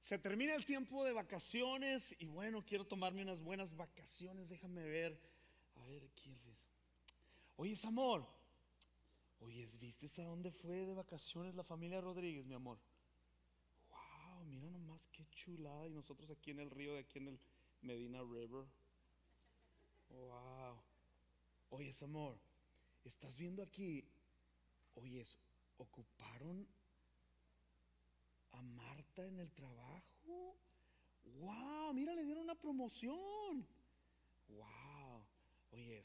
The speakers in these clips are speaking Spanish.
Se termina el tiempo de vacaciones y bueno, quiero tomarme unas buenas vacaciones. Déjame ver. A ver, ¿quién es? Oye, amor. Oye, ¿viste a dónde fue de vacaciones la familia Rodríguez, mi amor? Wow, mira nomás qué chulada. Y nosotros aquí en el río, de aquí en el Medina River. Wow. Oye, amor, ¿estás viendo aquí? Oye, ocuparon a Marta en el trabajo. Wow, mira, le dieron una promoción. Wow. Oye,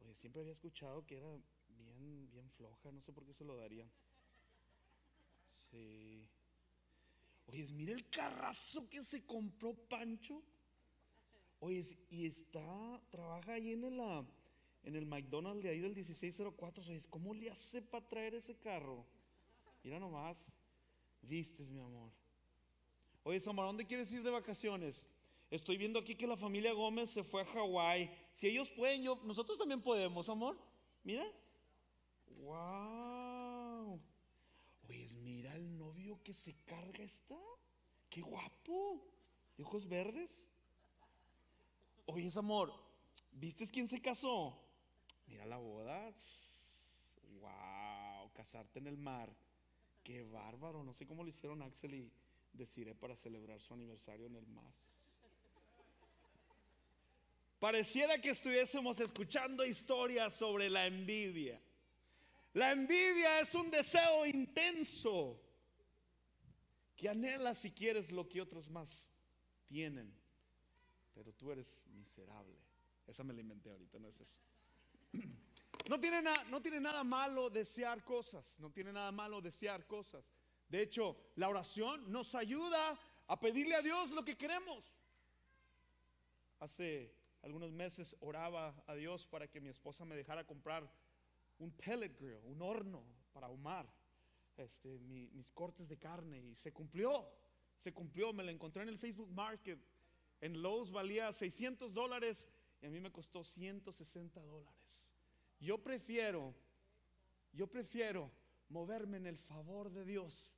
oye, siempre había escuchado que era bien, bien floja, no sé por qué se lo darían. Sí. Oye, mira el carrazo que se compró Pancho. Oye, y está, trabaja ahí en ah, en el McDonald's de ahí del 1604. Oye, ¿cómo le hace para traer ese carro? Mira nomás, vistes, mi amor. Oye, Samar, ¿dónde quieres ir de vacaciones? Estoy viendo aquí que la familia Gómez se fue a Hawái. Si ellos pueden, yo, nosotros también podemos, amor. Mira. Wow. Oye, mira el novio que se carga está. Qué guapo. De ojos verdes. Oye, amor, ¿viste quién se casó? Mira la boda. Wow, casarte en el mar. Qué bárbaro. No sé cómo lo hicieron Axel y Deciré para celebrar su aniversario en el mar. Pareciera que estuviésemos escuchando historias sobre la envidia. La envidia es un deseo intenso que anhela si quieres lo que otros más tienen pero tú eres miserable. Esa me la inventé ahorita, no es eso. No tiene, no tiene nada malo desear cosas, no tiene nada malo desear cosas. De hecho, la oración nos ayuda a pedirle a Dios lo que queremos. Hace algunos meses oraba a Dios para que mi esposa me dejara comprar un pellet grill, un horno para ahumar este, mis cortes de carne y se cumplió, se cumplió, me la encontré en el Facebook Market en Lowe's valía 600 dólares y a mí me costó 160 dólares. Yo prefiero, yo prefiero moverme en el favor de Dios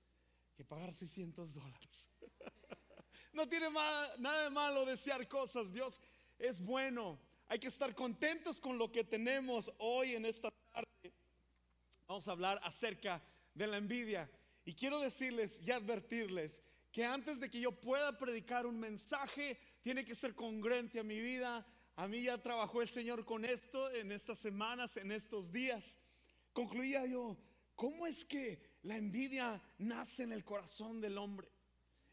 que pagar 600 dólares. no tiene nada de malo desear cosas. Dios es bueno. Hay que estar contentos con lo que tenemos hoy en esta tarde. Vamos a hablar acerca de la envidia. Y quiero decirles y advertirles que antes de que yo pueda predicar un mensaje, tiene que ser congruente a mi vida. A mí ya trabajó el Señor con esto en estas semanas, en estos días. Concluía yo, ¿cómo es que la envidia nace en el corazón del hombre?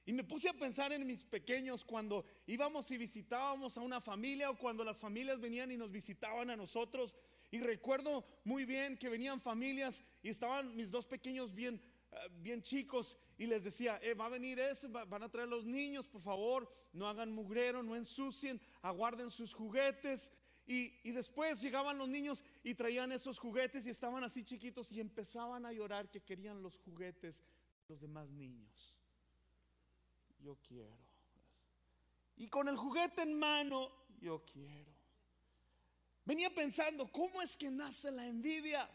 Y me puse a pensar en mis pequeños cuando íbamos y visitábamos a una familia o cuando las familias venían y nos visitaban a nosotros. Y recuerdo muy bien que venían familias y estaban mis dos pequeños bien eh, bien chicos y les decía, eh, va a venir ese, van a traer los niños, por favor, no hagan mugrero, no ensucien, aguarden sus juguetes. Y, y, después llegaban los niños y traían esos juguetes y estaban así chiquitos y empezaban a llorar que querían los juguetes de los demás niños. Yo quiero. Y con el juguete en mano, yo quiero. Venía pensando, ¿cómo es que nace la envidia?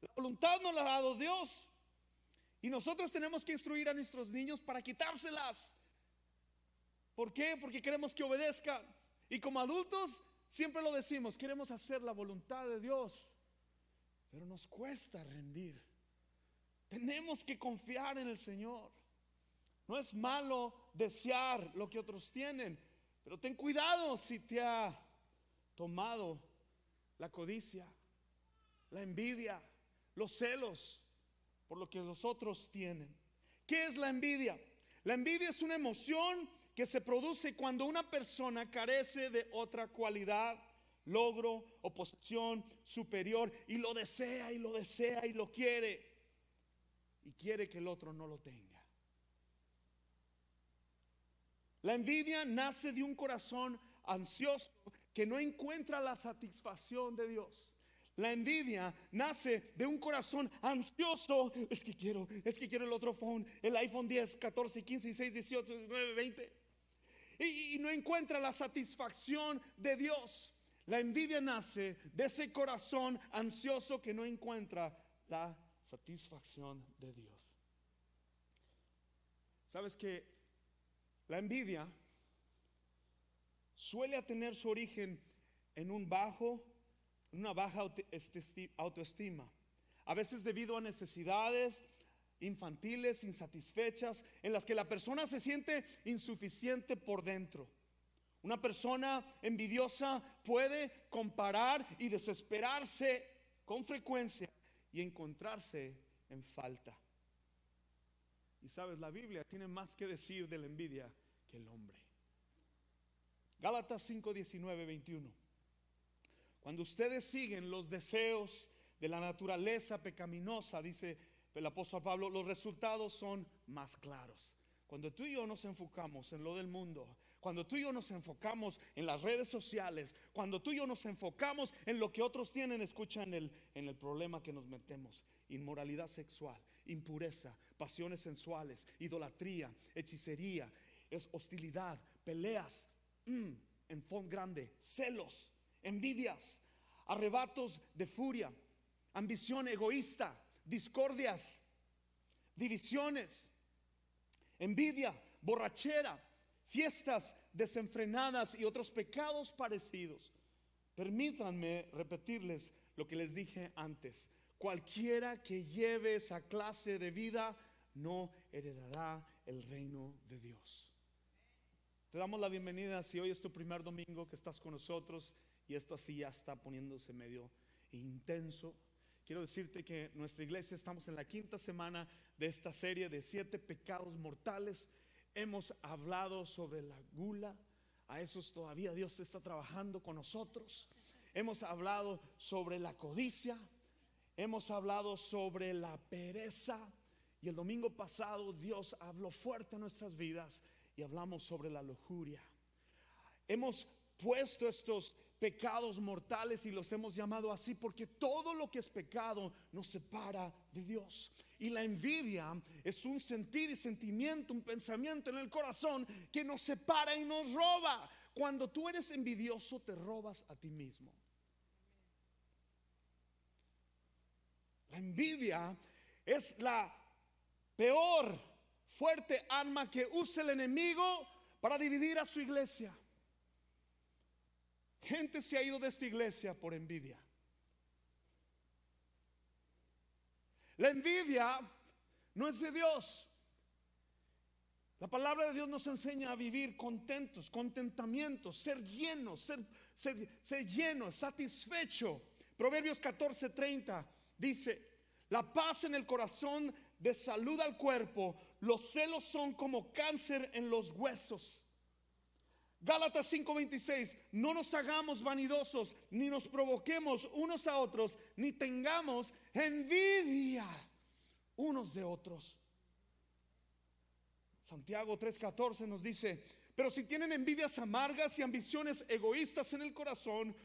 La voluntad no la ha dado Dios. Y nosotros tenemos que instruir a nuestros niños para quitárselas. ¿Por qué? Porque queremos que obedezcan. Y como adultos siempre lo decimos, queremos hacer la voluntad de Dios. Pero nos cuesta rendir. Tenemos que confiar en el Señor. No es malo desear lo que otros tienen, pero ten cuidado si te ha tomado la codicia, la envidia, los celos por lo que los otros tienen. ¿Qué es la envidia? La envidia es una emoción que se produce cuando una persona carece de otra cualidad, logro o posición superior y lo desea y lo desea y lo quiere y quiere que el otro no lo tenga. La envidia nace de un corazón ansioso que no encuentra la satisfacción de Dios. La envidia nace de un corazón ansioso. Es que quiero, es que quiero el otro phone, el iPhone 10, 14, 15, 16, 18, 19, 20. Y, y no encuentra la satisfacción de Dios. La envidia nace de ese corazón ansioso que no encuentra la satisfacción de Dios. Sabes que La envidia suele tener su origen en un bajo, una baja autoestima. A veces debido a necesidades infantiles, insatisfechas, en las que la persona se siente insuficiente por dentro. Una persona envidiosa puede comparar y desesperarse con frecuencia y encontrarse en falta. Y sabes, la Biblia tiene más que decir de la envidia que el hombre. Gálatas 5, 19, 21. Cuando ustedes siguen los deseos de la naturaleza pecaminosa, dice el apóstol Pablo, los resultados son más claros. Cuando tú y yo nos enfocamos en lo del mundo, cuando tú y yo nos enfocamos en las redes sociales, cuando tú y yo nos enfocamos en lo que otros tienen, escucha en el, en el problema que nos metemos, inmoralidad sexual, impureza, pasiones sensuales, idolatría, hechicería, hostilidad, peleas, mm, en fondo grande, celos, envidias, arrebatos de furia, ambición egoísta, discordias, divisiones, envidia, borrachera, fiestas desenfrenadas y otros pecados parecidos. Permítanme repetirles lo que les dije antes. Cualquiera que lleve esa clase de vida no heredará el reino de Dios. Te damos la bienvenida si hoy es tu primer domingo que estás con nosotros y esto así ya está poniéndose medio intenso. Quiero decirte que nuestra iglesia estamos en la quinta semana de esta serie de siete pecados mortales Hemos hablado sobre la gula. A esos todavía Dios está trabajando con nosotros. Hemos hablado sobre la codicia. Hemos hablado sobre la pereza. Y el domingo pasado Dios habló fuerte en nuestras vidas y hablamos sobre la lujuria. Hemos puesto estos pecados mortales y los hemos llamado así porque todo lo que es pecado nos separa de Dios. Y la envidia es un sentir y sentimiento, un pensamiento en el corazón que nos separa y nos roba. Cuando tú eres envidioso te robas a ti mismo. La envidia es la peor fuerte arma que usa el enemigo para dividir a su iglesia. Gente se ha ido de esta iglesia por envidia. La envidia no es de Dios. La palabra de Dios nos enseña a vivir contentos, contentamiento, ser llenos, ser, ser, lleno, satisfecho. Proverbios 14:30 dice, la paz en el corazón de salud al cuerpo, los celos son como cáncer en los huesos. Gálatas 5:26, no nos hagamos vanidosos, ni nos provoquemos unos a otros, ni tengamos envidia unos de otros. Santiago 3:14 nos dice, pero si tienen envidias amargas y ambiciones egoístas en el corazón,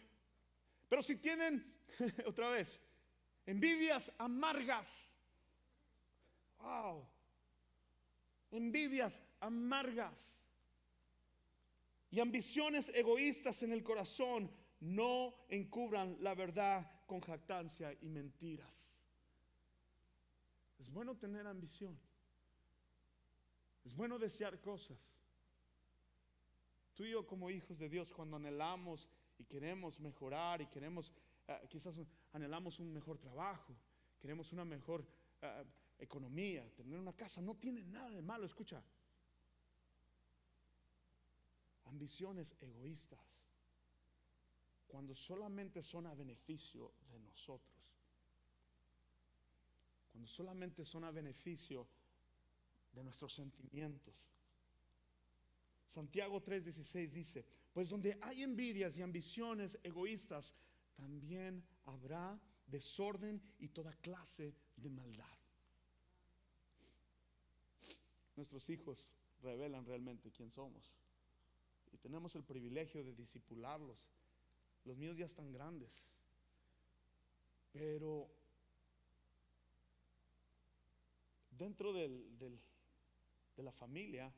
pero si tienen, otra vez, envidias amargas, wow, envidias amargas y ambiciones egoístas en el corazón no encubran la verdad con jactancia y mentiras. Es bueno tener ambición. Es bueno desear cosas. Tú y yo como hijos de Dios, cuando anhelamos y queremos mejorar y queremos, eh, quizás anhelamos un mejor trabajo, queremos una mejor eh, economía, tener una casa, no tiene nada de malo, escucha ambiciones egoístas, cuando solamente son a beneficio de nosotros, cuando solamente son a beneficio de nuestros sentimientos. Santiago 3:16 dice, pues donde hay envidias y ambiciones egoístas, también habrá desorden y toda clase de maldad. Nuestros hijos revelan realmente quién somos y tenemos el privilegio de disipularlos. Los míos ya están grandes, pero dentro del, de la familia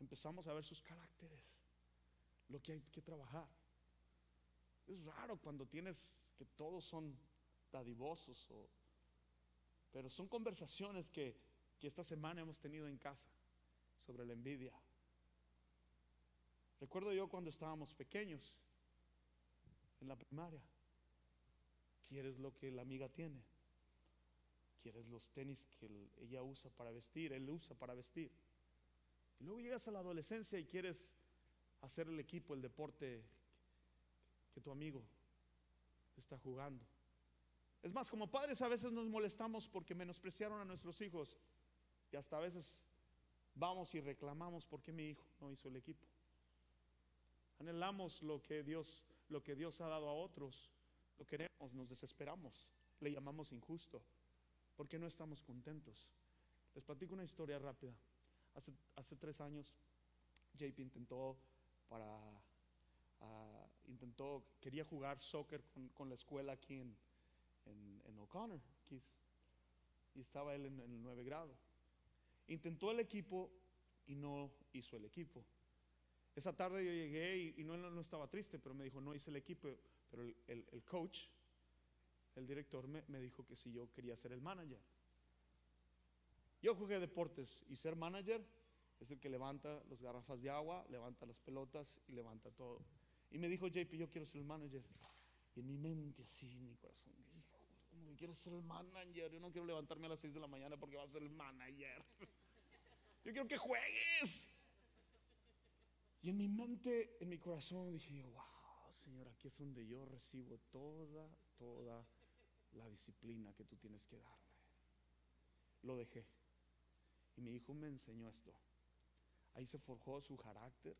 empezamos a ver sus caracteres, lo que hay que trabajar. Es raro cuando tienes que todos son dadivosos, pero son conversaciones que, que esta semana hemos tenido en casa sobre la envidia Recuerdo yo cuando estábamos pequeños, en la primaria, quieres lo que la amiga tiene, quieres los tenis que ella usa para vestir, él usa para vestir. Y luego llegas a la adolescencia y quieres hacer el equipo, el deporte que tu amigo está jugando. Es más, como padres a veces nos molestamos porque menospreciaron a nuestros hijos y hasta a veces vamos y reclamamos porque mi hijo no hizo el equipo. Anhelamos lo que Dios, lo que Dios ha dado a otros, lo queremos, nos desesperamos, le llamamos injusto, porque no estamos contentos. Les platico una historia rápida. Hace, hace tres años, JP intentó para ah, intentó, quería jugar soccer con, la escuela aquí en, en, O'Connor, y estaba él en, el 9 grado. Intentó el equipo y no hizo el equipo. Esa tarde yo llegué y, no, estaba triste, pero me dijo, no hice el equipo, pero el, coach, el director, me, me, dijo que si yo quería ser el manager. Yo jugué deportes y ser manager es el que levanta las garrafas de agua, levanta las pelotas y levanta todo. Y me dijo, JP, yo quiero ser el manager. Y en mi mente así, en mi corazón, como que quiero ser el manager. Yo no quiero levantarme a las 6 de la mañana porque va a ser el manager. Yo quiero que juegues. Y en mi mente, en mi corazón, dije, wow, Señor, aquí es donde yo recibo toda, toda la disciplina que tú tienes que darme. Lo dejé. Y mi hijo me enseñó esto. Ahí se forjó su carácter.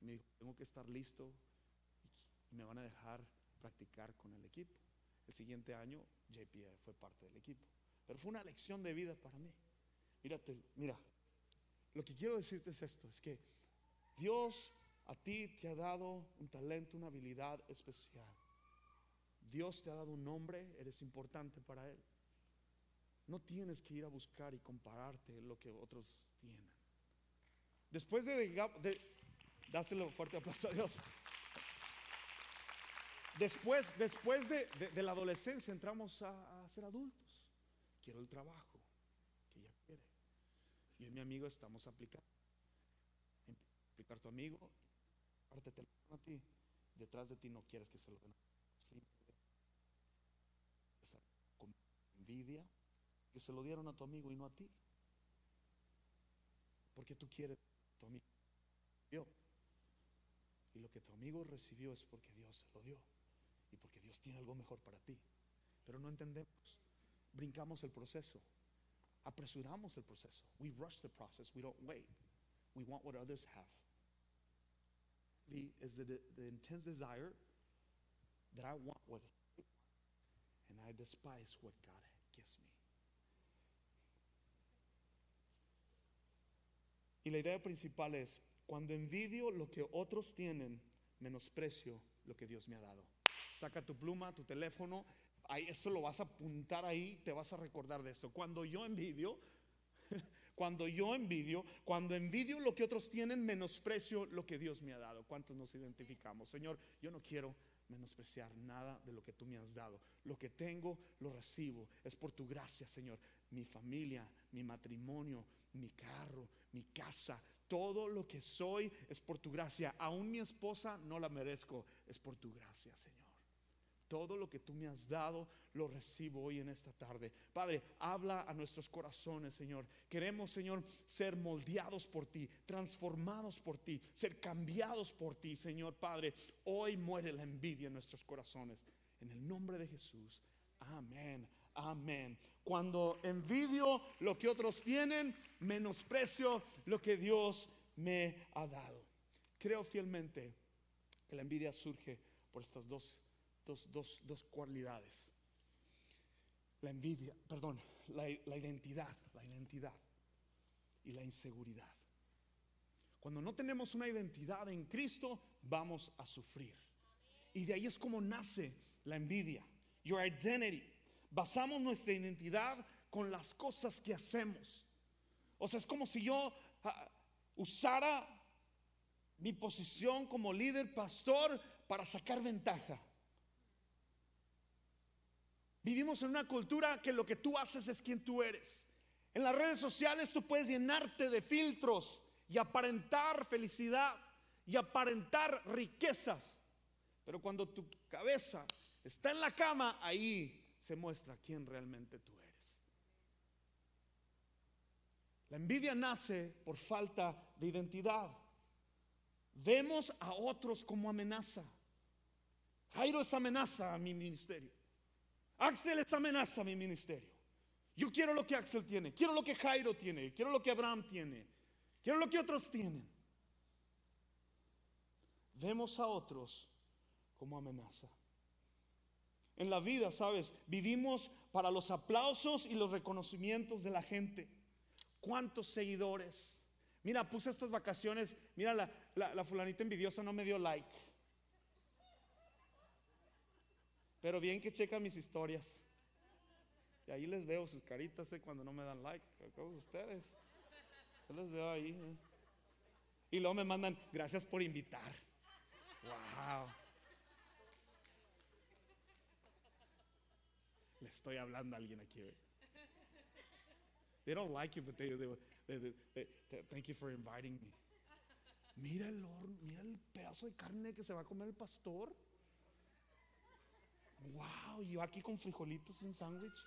Y me dijo, tengo que estar listo y me van a dejar practicar con el equipo. El siguiente año JP fue parte del equipo. Pero fue una lección de vida para mí. Mírate, mira, lo que quiero decirte es esto, es que Dios a ti te ha dado un talento, una habilidad especial. Dios te ha dado un nombre, eres importante para Él. No tienes que ir a buscar y compararte lo que otros tienen. Después de, de dáselo fuerte aplauso a Dios. Después, después de, la adolescencia entramos a, ser adultos. Quiero el trabajo que ella quiere. y mi amigo estamos aplicando. Aplicar tu amigo, teléfono a ti, detrás de ti no quieres que se lo den. Con envidia, que se lo dieron a tu amigo y no a ti. Porque tú quieres tu amigo. Y lo que tu amigo recibió es porque Dios se lo dio y porque Dios tiene algo mejor para ti. Pero no entendemos. Brincamos el proceso. Apresuramos el proceso. We rush the process. We don't wait. We want what others have. The, is the, the intense desire that I want what and I despise what God gives me. Y la idea principal es, cuando envidio lo que otros tienen, menosprecio lo que Dios me ha dado. Saca tu pluma, tu teléfono, ahí eso lo vas a apuntar ahí, te vas a recordar de esto. Cuando yo envidio, cuando yo envidio, cuando envidio lo que otros tienen, menosprecio lo que Dios me ha dado. ¿Cuántos nos identificamos? Señor, yo no quiero menospreciar nada de lo que tú me has dado. Lo que tengo, lo recibo. Es por tu gracia, Señor. Mi familia, mi matrimonio, mi carro, mi casa, todo lo que soy es por tu gracia. Aún mi esposa no la merezco, es por tu gracia, Señor. Todo lo que tú me has dado lo recibo hoy en esta tarde. Padre, habla a nuestros corazones, Señor. Queremos, Señor, ser moldeados por ti, transformados por ti, ser cambiados por ti, Señor Padre. Hoy muere la envidia en nuestros corazones. En el nombre de Jesús. Amén. Amén. Cuando envidio lo que otros tienen, menosprecio lo que Dios me ha dado. Creo fielmente que la envidia surge por estas dos dos, dos, dos cualidades. La envidia, perdón, la, la identidad, la identidad y la inseguridad. Cuando no tenemos una identidad en Cristo, vamos a sufrir. Y de ahí es como nace la envidia. Your identity. Basamos nuestra identidad con las cosas que hacemos. O sea, es como si yo ah, usara mi posición como líder, pastor, para sacar ventaja. Vivimos en una cultura que lo que tú haces es quien tú eres. En las redes sociales tú puedes llenarte de filtros y aparentar felicidad y aparentar riquezas. Pero cuando tu cabeza está en la cama, ahí se muestra quién realmente tú eres. La envidia nace por falta de identidad. Vemos a otros como amenaza. Jairo es amenaza a mi ministerio. Axel es amenaza a mi ministerio. Yo quiero lo que Axel tiene, quiero lo que Jairo tiene, quiero lo que Abraham tiene, quiero lo que otros tienen. Vemos a otros como amenaza. En la vida, sabes, vivimos para los aplausos y los reconocimientos de la gente. ¿Cuántos seguidores? Mira, puse estas vacaciones, mira, la, la, fulanita envidiosa no me dio like. Pero bien que checa mis historias. Y ahí les veo sus caritas eh, cuando no me dan like. Todos ustedes. Yo les veo ahí. Eh. Y luego me mandan, gracias por invitar. Wow. Le estoy hablando a alguien aquí. Eh. They don't like you, but they, thank you for inviting me. Mira el horno, mira el pedazo de carne que se va a comer el pastor. Wow, yo aquí con frijolitos y un sándwich.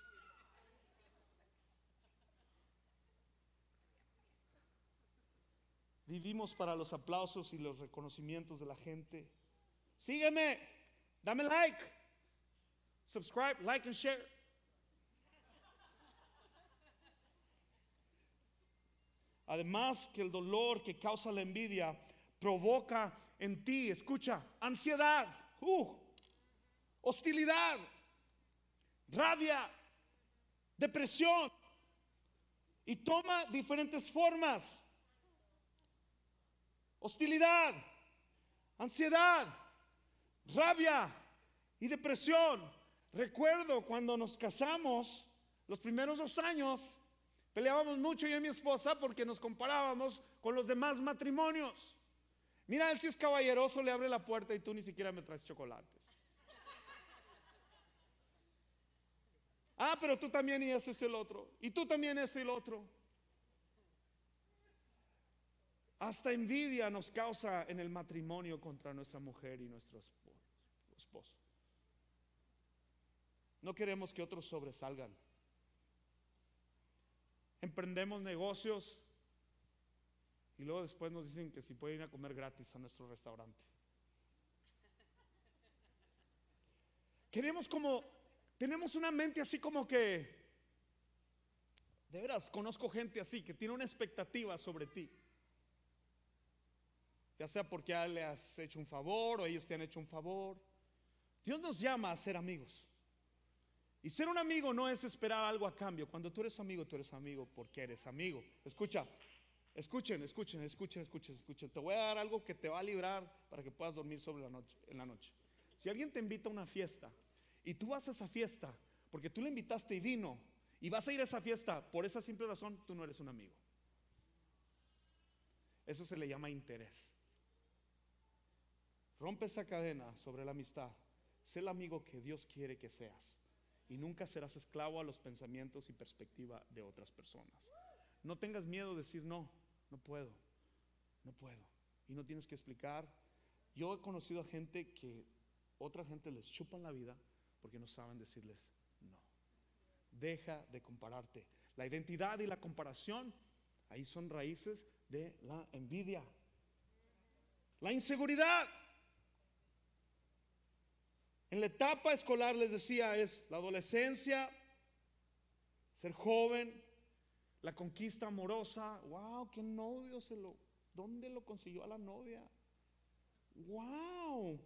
Vivimos para los aplausos y los reconocimientos de la gente. Sígueme, dame like, subscribe, like and share. Además que el dolor que causa la envidia provoca en ti, escucha, ansiedad, uh, hostilidad, rabia, depresión y toma diferentes formas hostilidad, ansiedad, rabia y depresión. Recuerdo cuando nos casamos, los primeros dos años, peleábamos mucho yo y mi esposa porque nos comparábamos con los demás matrimonios. Mira, él si es caballeroso, le abre la puerta y tú ni siquiera me traes chocolates. Ah, pero tú también y esto y el otro. Y tú también esto y el otro. Hasta envidia nos causa en el matrimonio contra nuestra mujer y nuestro esposo. No queremos que otros sobresalgan. Emprendemos negocios y luego después nos dicen que si pueden ir a comer gratis a nuestro restaurante. Queremos como, tenemos una mente así como que, de veras, conozco gente así que tiene una expectativa sobre ti ya sea porque le has hecho un favor o ellos te han hecho un favor. Dios nos llama a ser amigos. Y ser un amigo no es esperar algo a cambio. Cuando tú eres amigo, tú eres amigo porque eres amigo. Escucha, escuchen, escuchen, escuchen, escuchen, escuchen. Te voy a dar algo que te va a librar para que puedas dormir sobre la noche, en la noche. Si alguien te invita a una fiesta y tú vas a esa fiesta porque tú le invitaste y vino y vas a ir a esa fiesta por esa simple razón, tú no eres un amigo. Eso se le llama interés. Rompe esa cadena sobre la amistad. Sé el amigo que Dios quiere que seas. Y nunca serás esclavo a los pensamientos y perspectiva de otras personas. No tengas miedo de decir no, no puedo, no puedo. Y no tienes que explicar. Yo he conocido a gente que otra gente les chupan la vida porque no saben decirles no. Deja de compararte. La identidad y la comparación, ahí son raíces de la envidia. La inseguridad. En la etapa escolar les decía es la adolescencia, ser joven, la conquista amorosa. Wow, qué novio se lo, ¿dónde lo consiguió a la novia? Wow,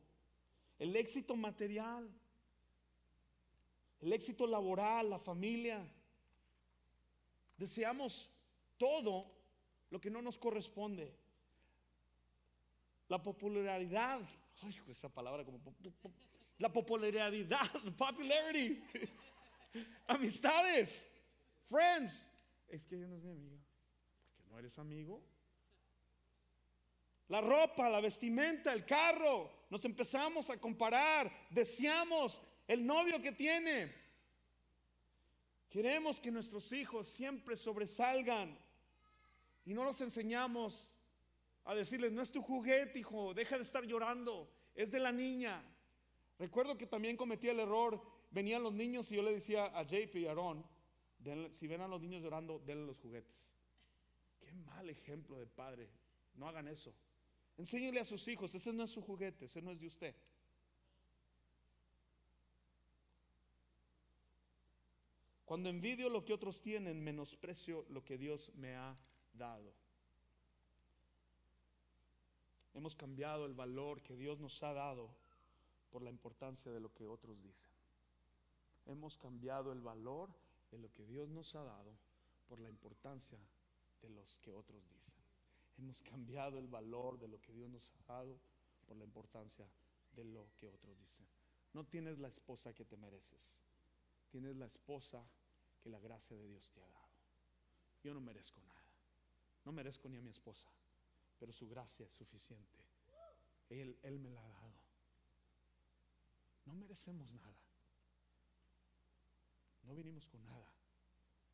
el éxito material, el éxito laboral, la familia. Deseamos todo lo que no nos corresponde. La popularidad, ay, esa palabra como la popularidad, popularity, amistades, friends. Es que ella no es mi amiga. Porque no eres amigo. La ropa, la vestimenta, el carro. Nos empezamos a comparar. Deseamos el novio que tiene. Queremos que nuestros hijos siempre sobresalgan. Y no los enseñamos a decirles, no es tu juguete, hijo, deja de estar llorando, es de la niña. Recuerdo que también cometí el error, venían los niños y yo le decía a JP y Aaron, si ven a los niños llorando, denle los juguetes. Qué mal ejemplo de padre, no hagan eso. Enséñele a sus hijos, ese no es su juguete, ese no es de usted. Cuando envidio lo que otros tienen, menosprecio lo que Dios me ha dado. Hemos cambiado el valor que Dios nos ha dado por la importancia de lo que otros dicen. Hemos cambiado el valor de lo que Dios nos ha dado por la importancia de los que otros dicen. Hemos cambiado el valor de lo que Dios nos ha dado por la importancia de lo que otros dicen. No tienes la esposa que te mereces. Tienes la esposa que la gracia de Dios te ha dado. Yo no merezco nada. No merezco ni a mi esposa, pero su gracia es suficiente. Él, él me la ha dado. No merecemos nada. No vinimos con nada.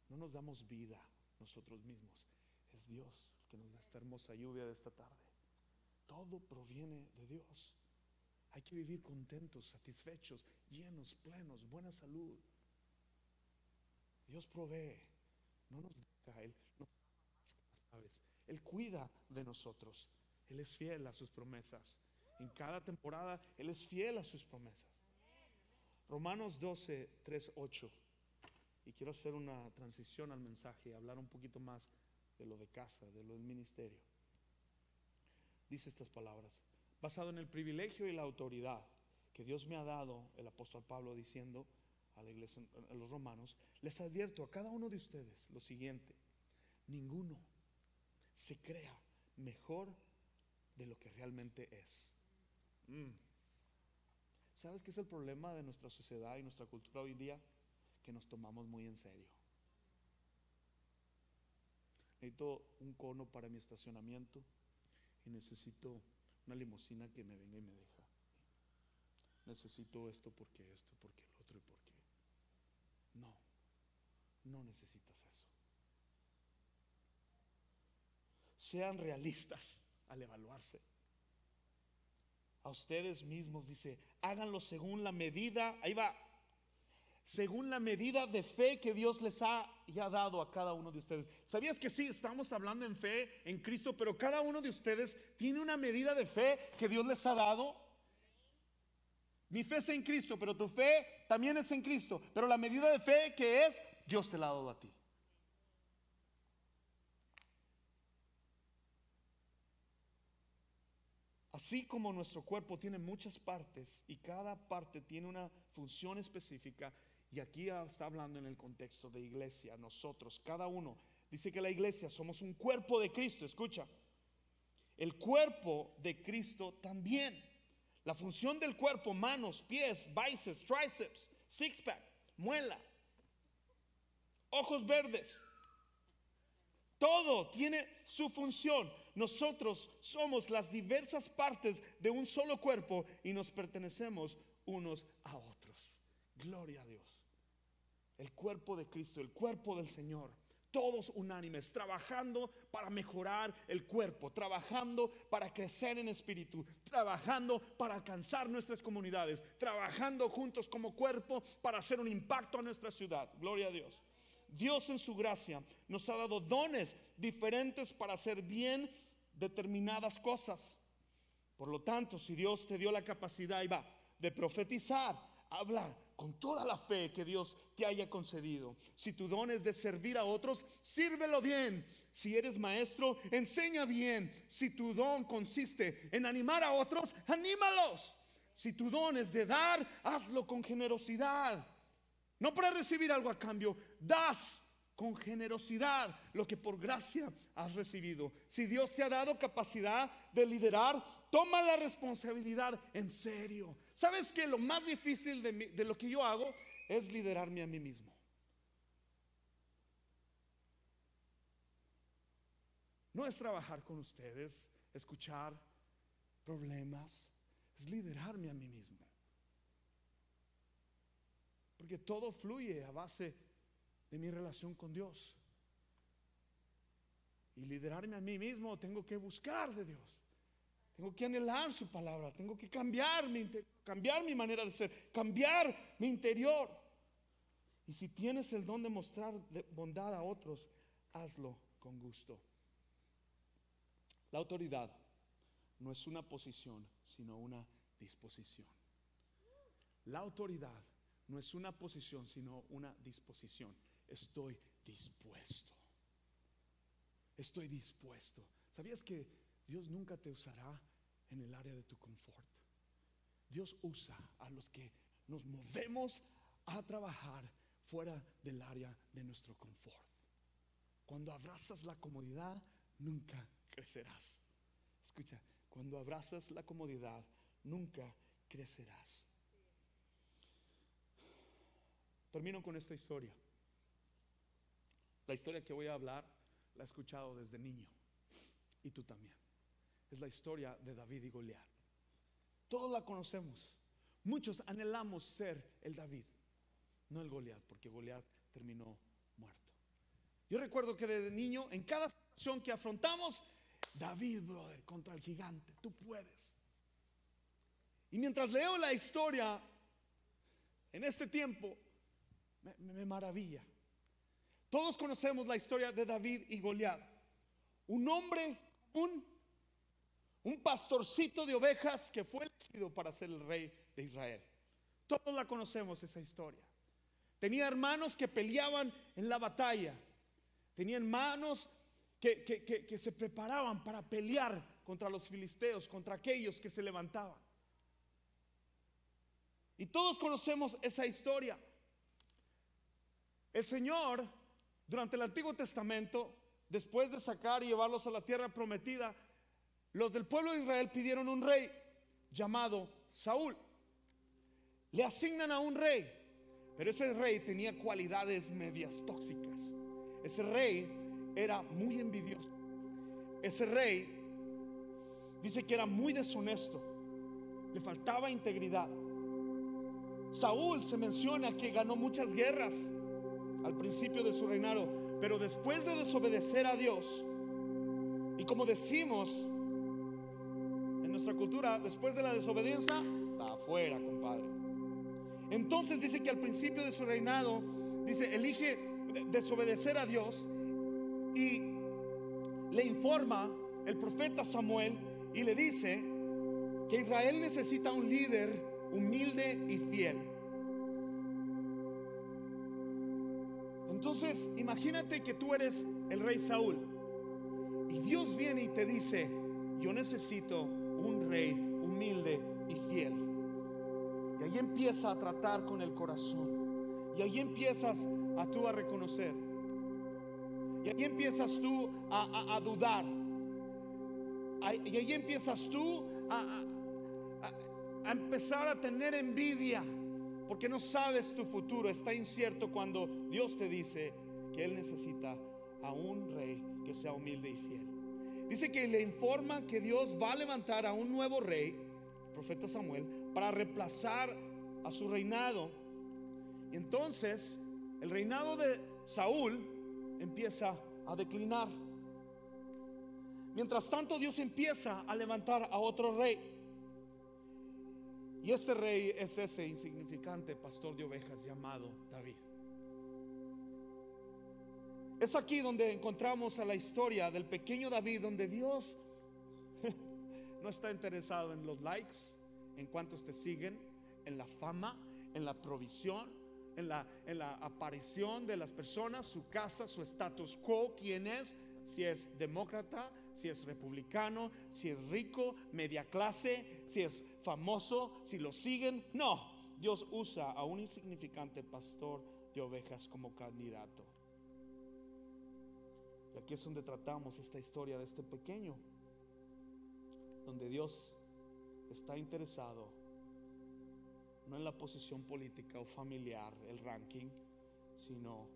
No nos damos vida nosotros mismos. Es Dios que nos da esta hermosa lluvia de esta tarde. Todo proviene de Dios. Hay que vivir contentos, satisfechos, llenos, plenos, buena salud. Dios provee, no nos deja, Él no sabes. Él cuida de nosotros. Él es fiel a sus promesas. En cada temporada Él es fiel a sus promesas. Romanos 12, 3, 8. Y quiero hacer una transición al mensaje y hablar un poquito más de lo de casa, de lo del ministerio. Dice estas palabras, basado en el privilegio y la autoridad que Dios me ha dado, el apóstol Pablo diciendo, a la iglesia, a los romanos, les advierto a cada uno de ustedes lo siguiente, ninguno se crea mejor de lo que realmente es. Mm. ¿Sabes qué es el problema de nuestra sociedad y nuestra cultura hoy día? Que nos tomamos muy en serio. Necesito un cono para mi estacionamiento y necesito una limusina que me venga y me deja. Necesito esto porque esto, porque el otro y porque no, no necesitas eso. Sean realistas al evaluarse. A ustedes mismos dice, háganlo según la medida, ahí va, según la medida de fe que Dios les ha ya dado a cada uno de ustedes. ¿Sabías que sí, estamos hablando en fe en Cristo, pero cada uno de ustedes tiene una medida de fe que Dios les ha dado? Mi fe es en Cristo, pero tu fe también es en Cristo. Pero la medida de fe que es, Dios te la ha dado a ti. Así como nuestro cuerpo tiene muchas partes y cada parte tiene una función específica, y aquí está hablando en el contexto de iglesia, nosotros, cada uno, dice que la iglesia somos un cuerpo de Cristo, escucha, el cuerpo de Cristo también. La función del cuerpo, manos, pies, bíceps, tríceps, six pack, muela, ojos verdes. Todo tiene su función. Nosotros somos las diversas partes de un solo cuerpo y nos pertenecemos unos a otros. Gloria a Dios. El cuerpo de Cristo, el cuerpo del Señor todos unánimes, trabajando para mejorar el cuerpo, trabajando para crecer en espíritu, trabajando para alcanzar nuestras comunidades, trabajando juntos como cuerpo para hacer un impacto a nuestra ciudad. Gloria a Dios. Dios en su gracia nos ha dado dones diferentes para hacer bien determinadas cosas. Por lo tanto, si Dios te dio la capacidad y va de profetizar, hablar, con toda la fe que Dios te haya concedido. Si tu don es de servir a otros, sírvelo bien. Si eres maestro, enseña bien. Si tu don consiste en animar a otros, anímalos. Si tu don es de dar, hazlo con generosidad. No para recibir algo a cambio, das con generosidad lo que por gracia has recibido. Si Dios te ha dado capacidad de liderar, toma la responsabilidad en serio. ¿Sabes que lo más difícil de, de lo que yo hago es liderarme a mí mismo? No es trabajar con ustedes, escuchar problemas, es liderarme a mí mismo. Porque todo fluye a base de mi relación con Dios. y liderarme a mí mismo, tengo que buscar de Dios. Tengo que anhelar su palabra, tengo que cambiar mi, cambiar mi manera de ser, cambiar mi interior. Y si tienes el don de mostrar bondad a otros, hazlo con gusto. La autoridad no es una posición, sino una disposición. La autoridad no es una posición, sino una disposición. Estoy dispuesto. Estoy dispuesto. ¿Sabías que Dios nunca te usará en el área de tu confort? Dios usa a los que nos movemos a trabajar fuera del área de nuestro confort. Cuando abrazas la comodidad, nunca crecerás. Escucha, cuando abrazas la comodidad, nunca crecerás. Termino con esta historia. La historia que voy a hablar la he escuchado desde niño y tú también. Es la historia de David y Goliat. Todos la conocemos. Muchos anhelamos ser el David, no el Goliat, porque Goliat terminó muerto. Yo recuerdo que desde niño, en cada situación que afrontamos, David, brother, contra el gigante, tú puedes. Y mientras leo la historia en este tiempo, me, maravilla. Todos conocemos la historia de David y Goliat. Un hombre, un, un pastorcito de ovejas que fue elegido para ser el rey de Israel. Todos la conocemos esa historia. Tenía hermanos que peleaban en la batalla. Tenía hermanos que, que, se preparaban para pelear contra los filisteos, contra aquellos que se levantaban. Y todos conocemos esa historia. El Señor, durante el Antiguo Testamento, después de sacar y llevarlos a la tierra prometida, los del pueblo de Israel pidieron un rey llamado Saúl. Le asignan a un rey, pero ese rey tenía cualidades medias tóxicas. Ese rey era muy envidioso. Ese rey dice que era muy deshonesto. Le faltaba integridad. Saúl se menciona que ganó muchas guerras al principio de su reinado, pero después de desobedecer a Dios, y como decimos en nuestra cultura, después de la desobediencia, va afuera, compadre. Entonces dice que al principio de su reinado, dice, elige desobedecer a Dios y le informa el profeta Samuel y le dice que Israel necesita un líder humilde y fiel. Entonces, imagínate que tú eres el rey Saúl y Dios viene y te dice, yo necesito un rey humilde y fiel. Y ahí empieza a tratar con el corazón. Y ahí empiezas a tú a reconocer. Y ahí empiezas tú a, dudar. Y ahí empiezas tú a empezar a tener envidia porque no sabes tu futuro, está incierto cuando Dios te dice que Él necesita a un rey que sea humilde y fiel. Dice que le informa que Dios va a levantar a un nuevo rey, el profeta Samuel, para reemplazar a su reinado. Y entonces el reinado de Saúl empieza a declinar. Mientras tanto Dios empieza a levantar a otro rey. Y este rey es ese insignificante pastor de ovejas llamado David. Es aquí donde encontramos a la historia del pequeño David, donde Dios no está interesado en los likes, en cuantos te siguen, en la fama, en la provisión, en la, en la aparición de las personas, su casa, su status quo, quién es, si es demócrata, si es republicano, si es rico, media clase, si es famoso, si lo siguen. No, Dios usa a un insignificante pastor de ovejas como candidato. Y aquí es donde tratamos esta historia de este pequeño, donde Dios está interesado no en la posición política o familiar, el ranking, sino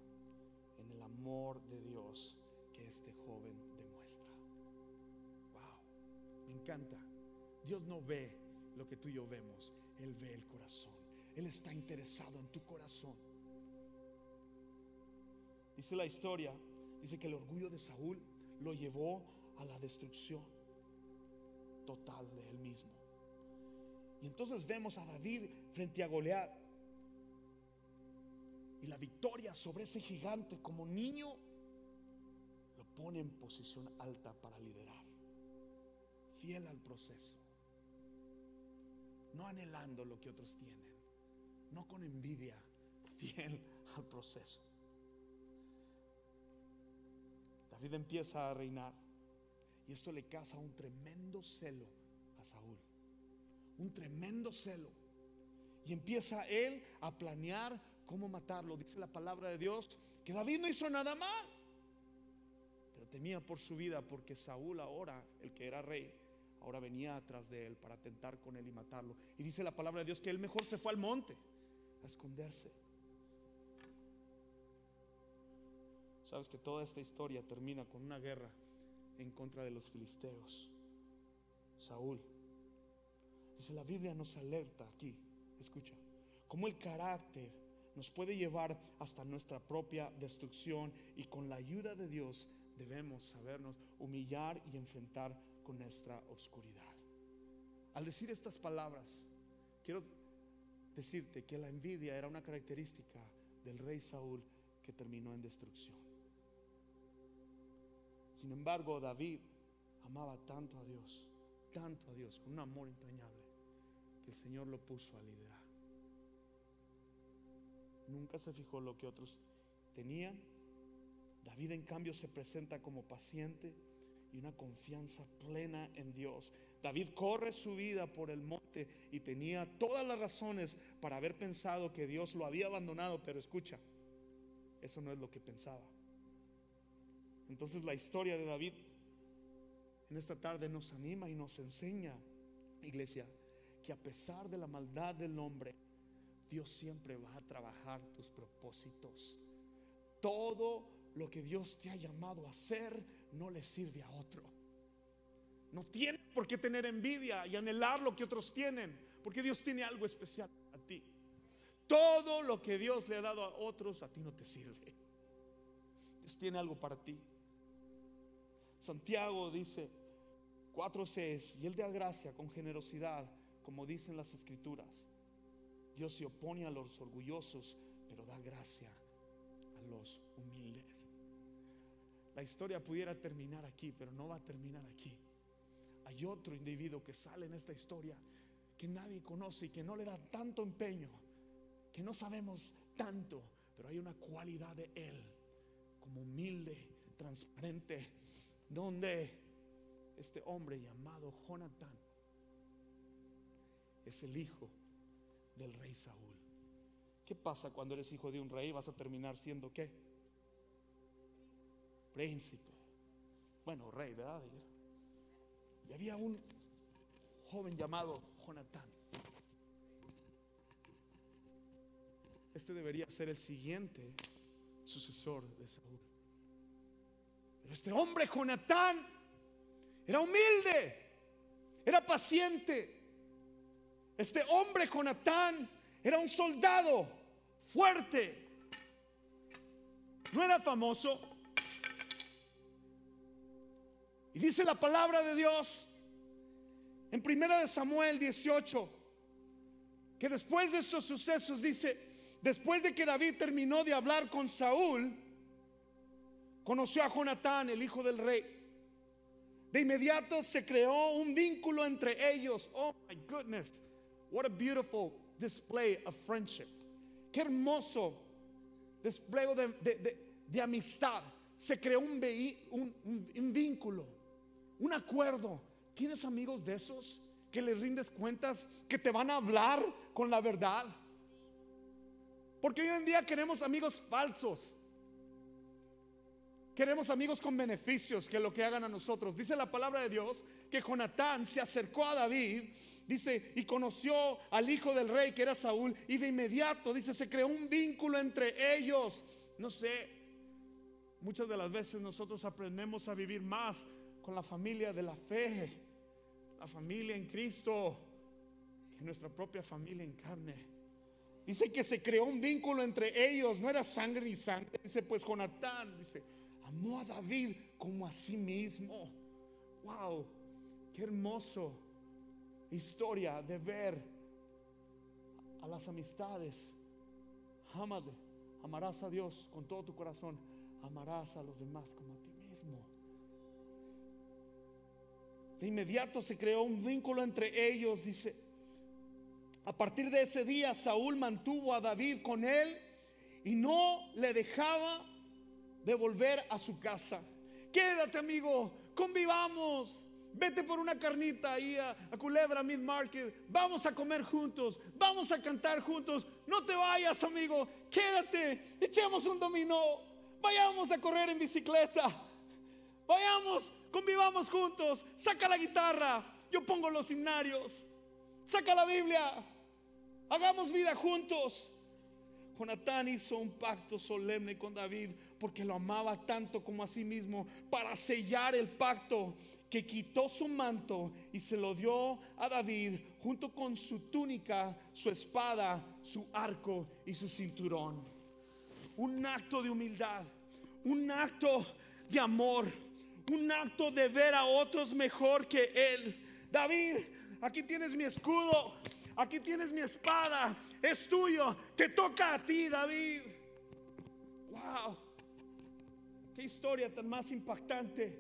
en el amor de Dios que este joven Dios no ve lo que tú y yo vemos, Él ve el corazón. Él está interesado en tu corazón. Dice la historia, dice que el orgullo de Saúl lo llevó a la destrucción total de él mismo. Y entonces vemos a David frente a Goliat y la victoria sobre ese gigante como niño lo pone en posición alta para liderar, fiel al proceso, no anhelando lo que otros tienen, no con envidia, fiel al proceso. David empieza a reinar y esto le causa un tremendo celo a Saúl, un tremendo celo. Y empieza él a planear cómo matarlo. Dice la palabra de Dios que David no hizo nada mal, pero temía por su vida porque Saúl ahora, el que era rey, ahora venía atrás de él para tentar con él y matarlo. Y dice la palabra de Dios que él mejor se fue al monte a esconderse. Sabes que toda esta historia termina con una guerra en contra de los filisteos. Saúl. Dice la Biblia nos alerta aquí, escucha, como el carácter nos puede llevar hasta nuestra propia destrucción y con la ayuda de Dios debemos sabernos humillar y enfrentar con nuestra oscuridad. Al decir estas palabras, quiero decirte que la envidia era una característica del rey Saúl que terminó en destrucción. Sin embargo, David amaba tanto a Dios, tanto a Dios, con un amor entrañable, que el Señor lo puso a liderar. Nunca se fijó lo que otros tenían. David en cambio se presenta como paciente y una confianza plena en Dios. David corre su vida por el monte y tenía todas las razones para haber pensado que Dios lo había abandonado, pero escucha, eso no es lo que pensaba. Entonces la historia de David en esta tarde nos anima y nos enseña, iglesia, que a pesar de la maldad del hombre, Dios siempre va a trabajar tus propósitos. Todo lo que Dios te ha llamado a hacer no le sirve a otro. No tienes por qué tener envidia y anhelar lo que otros tienen, porque Dios tiene algo especial a ti. Todo lo que Dios le ha dado a otros a ti no te sirve. Dios tiene algo para ti. Santiago dice 4:6, y él da gracia con generosidad, como dicen las escrituras. Dios se opone a los orgullosos, pero da gracia a los humildes. La historia pudiera terminar aquí, pero no va a terminar aquí. Hay otro individuo que sale en esta historia que nadie conoce y que no le da tanto empeño, que no sabemos tanto, pero hay una cualidad de él, como humilde, transparente, donde este hombre llamado Jonathan es el hijo del rey Saúl. ¿Qué pasa cuando eres hijo de un rey? Vas a terminar siendo qué? Príncipe. Bueno, rey, ¿verdad? Y había un joven llamado Jonatán. Este debería ser el siguiente sucesor de Saúl. Pero este hombre, Jonatán, era humilde, era paciente, este hombre Jonatán era un soldado fuerte. No era famoso. Dice la palabra de Dios en primera de Samuel 18 que después de estos sucesos dice, después de que David terminó de hablar con Saúl, conoció a Jonatán, el hijo del rey. De inmediato se creó un vínculo entre ellos. Oh my goodness. What a beautiful display of friendship. Qué hermoso display de, amistad. Se creó un, un, vínculo, un acuerdo. ¿Tienes amigos de esos que les rindes cuentas, que te van a hablar con la verdad? Porque hoy en día queremos amigos falsos. Queremos amigos con beneficios que lo que hagan a nosotros. Dice la palabra de Dios que Jonatán se acercó a David, dice, y conoció al hijo del rey que era Saúl, y de inmediato, dice, se creó un vínculo entre ellos. No sé, muchas de las veces nosotros aprendemos a vivir más la familia de la fe, la familia en Cristo, que nuestra propia familia en carne. Dice que se creó un vínculo entre ellos, no era sangre ni sangre. Dice, pues Jonatán, dice, amó a David como a sí mismo. Wow, qué hermoso historia de ver a las amistades. Amade, amarás a Dios con todo tu corazón, amarás a los demás como a ti mismo. De inmediato se creó un vínculo entre ellos, dice. A partir de ese día Saúl mantuvo a David con él y no le dejaba de volver a su casa. Quédate amigo, convivamos. Vete por una carnita ahí a, Culebra Mid Market. Vamos a comer juntos. Vamos a cantar juntos. No te vayas, amigo. Quédate. Echemos un dominó. Vayamos a correr en bicicleta. Vayamos, convivamos juntos. Saca la guitarra. Yo pongo los himnarios. Saca la Biblia. Hagamos vida juntos. Jonatán hizo un pacto solemne con David porque lo amaba tanto como a sí mismo para sellar el pacto que quitó su manto y se lo dio a David junto con su túnica, su espada, su arco y su cinturón. Un acto de humildad, un acto de amor, un acto de ver a otros mejor que él. David, aquí tienes mi escudo, aquí tienes mi espada, es tuyo, te toca a ti, David. Wow, qué historia tan más impactante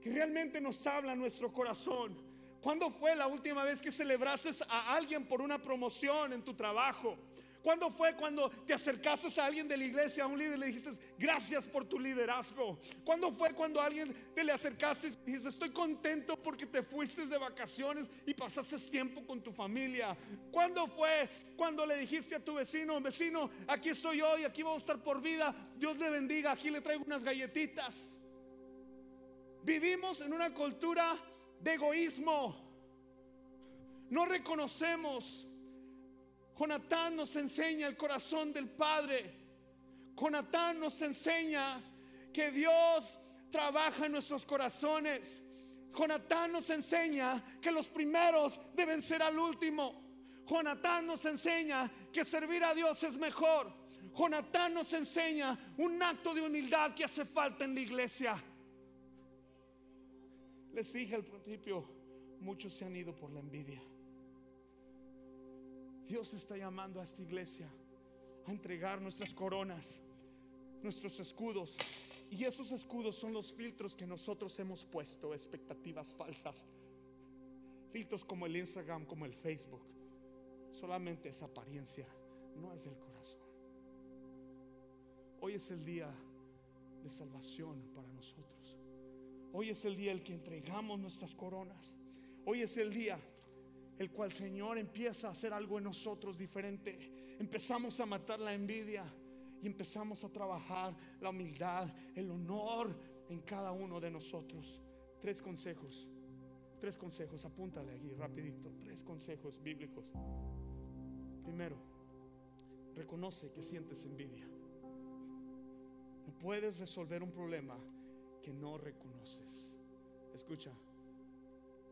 que realmente nos habla nuestro corazón. ¿Cuándo fue la última vez que celebraste a alguien por una promoción en tu trabajo? ¿Cuándo fue cuando te acercaste a alguien de la iglesia, a un líder, y le dijiste gracias por tu liderazgo? ¿Cuándo fue cuando a alguien te le acercaste y dijiste estoy contento porque te fuiste de vacaciones y pasaste tiempo con tu familia? ¿Cuándo fue cuando le dijiste a tu vecino, vecino, aquí estoy hoy, aquí vamos a estar por vida, Dios le bendiga, aquí le traigo unas galletitas? Vivimos en una cultura de egoísmo. No reconocemos. Jonatán nos enseña el corazón del Padre. Jonatán nos enseña que Dios trabaja en nuestros corazones. Jonatán nos enseña que los primeros deben ser al último. Jonatán nos enseña que servir a Dios es mejor. Jonatán nos enseña un acto de humildad que hace falta en la iglesia. Les dije al principio, muchos se han ido por la envidia. Dios está llamando a esta iglesia a entregar nuestras coronas, nuestros escudos. Y esos escudos son los filtros que nosotros hemos puesto, expectativas falsas. Filtros como el Instagram, como el Facebook. Solamente es apariencia, no es del corazón. Hoy es el día de salvación para nosotros. Hoy es el día el que entregamos nuestras coronas. Hoy es el día el cual Señor empieza a hacer algo en nosotros diferente. Empezamos a matar la envidia y empezamos a trabajar la humildad, el honor en cada uno de nosotros. Tres consejos. Tres consejos, apúntale aquí rapidito. Tres consejos bíblicos. Primero, reconoce que sientes envidia. No puedes resolver un problema que no reconoces. Escucha,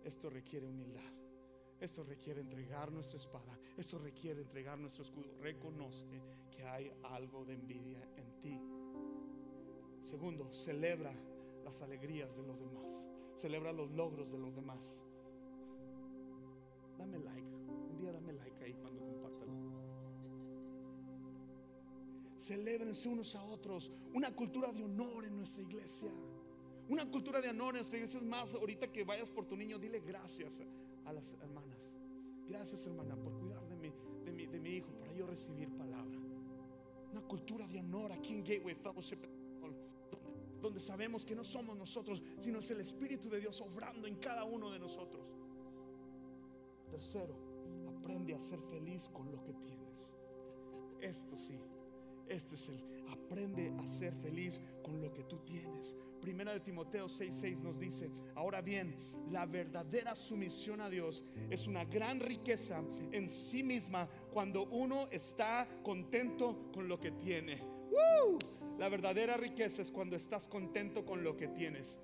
esto requiere humildad. Esto requiere entregar nuestra espada. Esto requiere entregar nuestro escudo. Reconoce que hay algo de envidia en ti. Segundo, celebra las alegrías de los demás. Celebra los logros de los demás. Dame like. Un día dame like ahí cuando compartas. Celébrense unos a otros. Una cultura de honor en nuestra iglesia. Una cultura de honor en nuestra iglesia es más. Ahorita que vayas por tu niño, dile gracias a las hermanas. Gracias, hermana, por cuidar de mi, de mi, de mi hijo, para yo recibir palabra. Una cultura de honor aquí en Gateway Fellowship, donde sabemos que no somos nosotros, sino es el Espíritu de Dios obrando en cada uno de nosotros. Tercero, aprende a ser feliz con lo que tienes. Esto sí, este es el aprende a ser feliz con lo que tú tienes. Primera de Timoteo 6:6 nos dice, ahora bien, la verdadera sumisión a Dios es una gran riqueza en sí misma cuando uno está contento con lo que tiene. La verdadera riqueza es cuando estás contento con lo que tienes.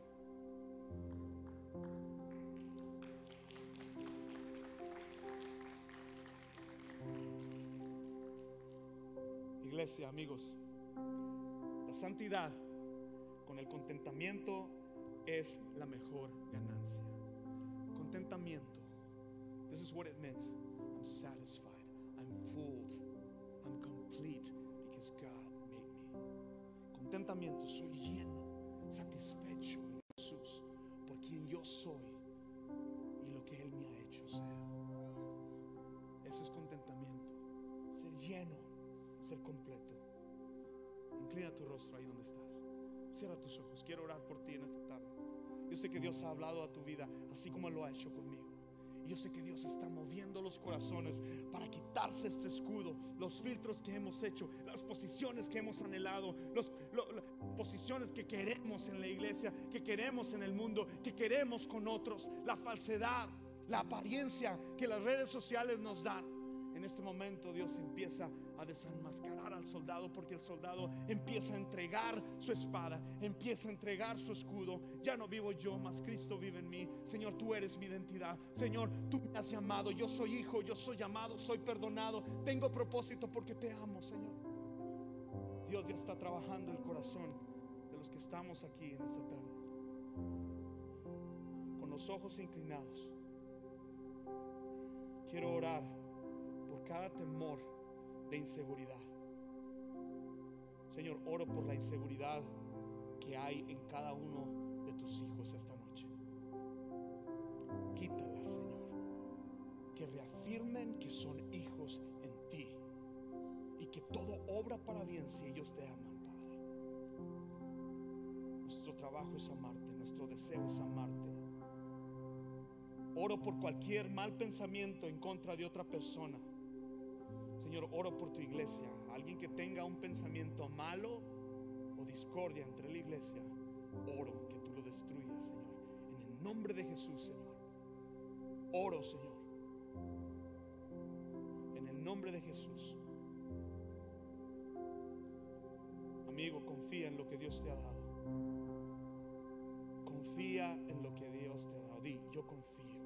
Iglesia, amigos, la santidad con el contentamiento es la mejor ganancia. Contentamiento. This is what it means. I'm satisfied. I'm full. I'm complete because God made me. Contentamiento. Soy lleno, satisfecho en Jesús por quien yo soy y lo que Él me ha hecho ser. Eso es contentamiento. Ser lleno, ser completo. Inclina tu rostro ahí donde estás. Cierra tus ojos. Quiero orar por ti en esta tarde. Yo sé que Dios ha hablado a tu vida así como lo ha hecho conmigo. Yo sé que Dios está moviendo los corazones para quitarse este escudo, los filtros que hemos hecho, las posiciones que hemos anhelado, las posiciones que queremos en la iglesia, que queremos en el mundo, que queremos con otros, la falsedad, la apariencia que las redes sociales nos dan. En este momento Dios empieza a desenmascarar al soldado porque el soldado empieza a entregar su espada, empieza a entregar su escudo. Ya no vivo yo, mas Cristo vive en mí. Señor, tú eres mi identidad. Señor, tú me has llamado. Yo soy hijo, yo soy llamado, soy perdonado. Tengo propósito porque te amo, Señor. Dios ya está trabajando el corazón de los que estamos aquí en esta tarde. Con los ojos inclinados. Quiero orar por cada temor de inseguridad. Señor, oro por la inseguridad que hay en cada uno de tus hijos esta noche. Quítala, Señor. Que reafirmen que son hijos en ti y que todo obra para bien si ellos te aman, Padre. Nuestro trabajo es amarte, nuestro deseo es amarte. Oro por cualquier mal pensamiento en contra de otra persona. Señor, oro por tu iglesia. Alguien que tenga un pensamiento malo o discordia entre la iglesia, oro que tú lo destruyas, Señor. En el nombre de Jesús, Señor. Oro, Señor. En el nombre de Jesús. Amigo, confía en lo que Dios te ha dado. Confía en lo que Dios te ha dado. Di, yo confío.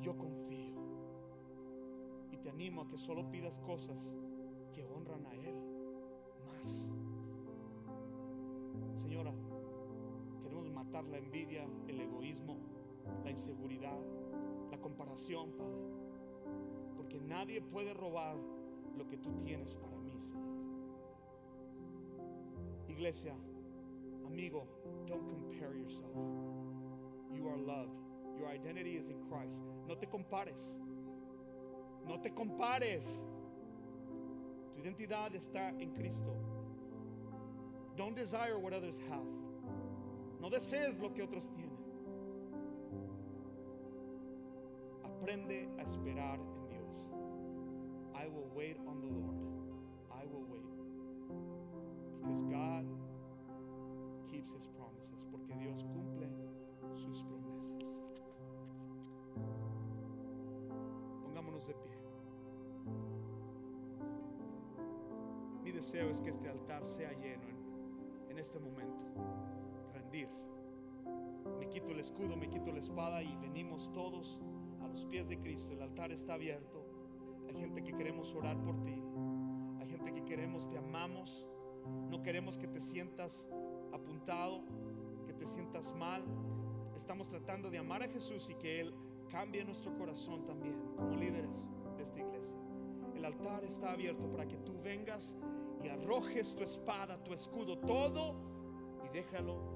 Yo confío. Te animo a que solo pidas cosas que honran a Él más. Señora, queremos matar la envidia, el egoísmo, la inseguridad, la comparación, Padre. Porque nadie puede robar lo que tú tienes para mí, Señor. Iglesia, amigo, don't compare yourself. You are loved. Your identity is in Christ. No te compares. No te compares. Tu identidad está en Cristo. Don't desire what others have. No desees lo que otros tienen. Aprende a esperar en Dios. I will wait on the Lord. I will wait. Because God keeps his promises. Porque Dios cumple sus promesas. Deseo es que este altar sea lleno en, en este momento. Rendir. Me quito el escudo, me quito la espada y venimos todos a los pies de Cristo. El altar está abierto. Hay gente que queremos orar por ti. Hay gente que queremos, te amamos. No queremos que te sientas apuntado, que te sientas mal. Estamos tratando de amar a Jesús y que Él cambie nuestro corazón también como líderes de esta iglesia. El altar está abierto para que tú vengas y arrojes tu espada, tu escudo, todo y déjalo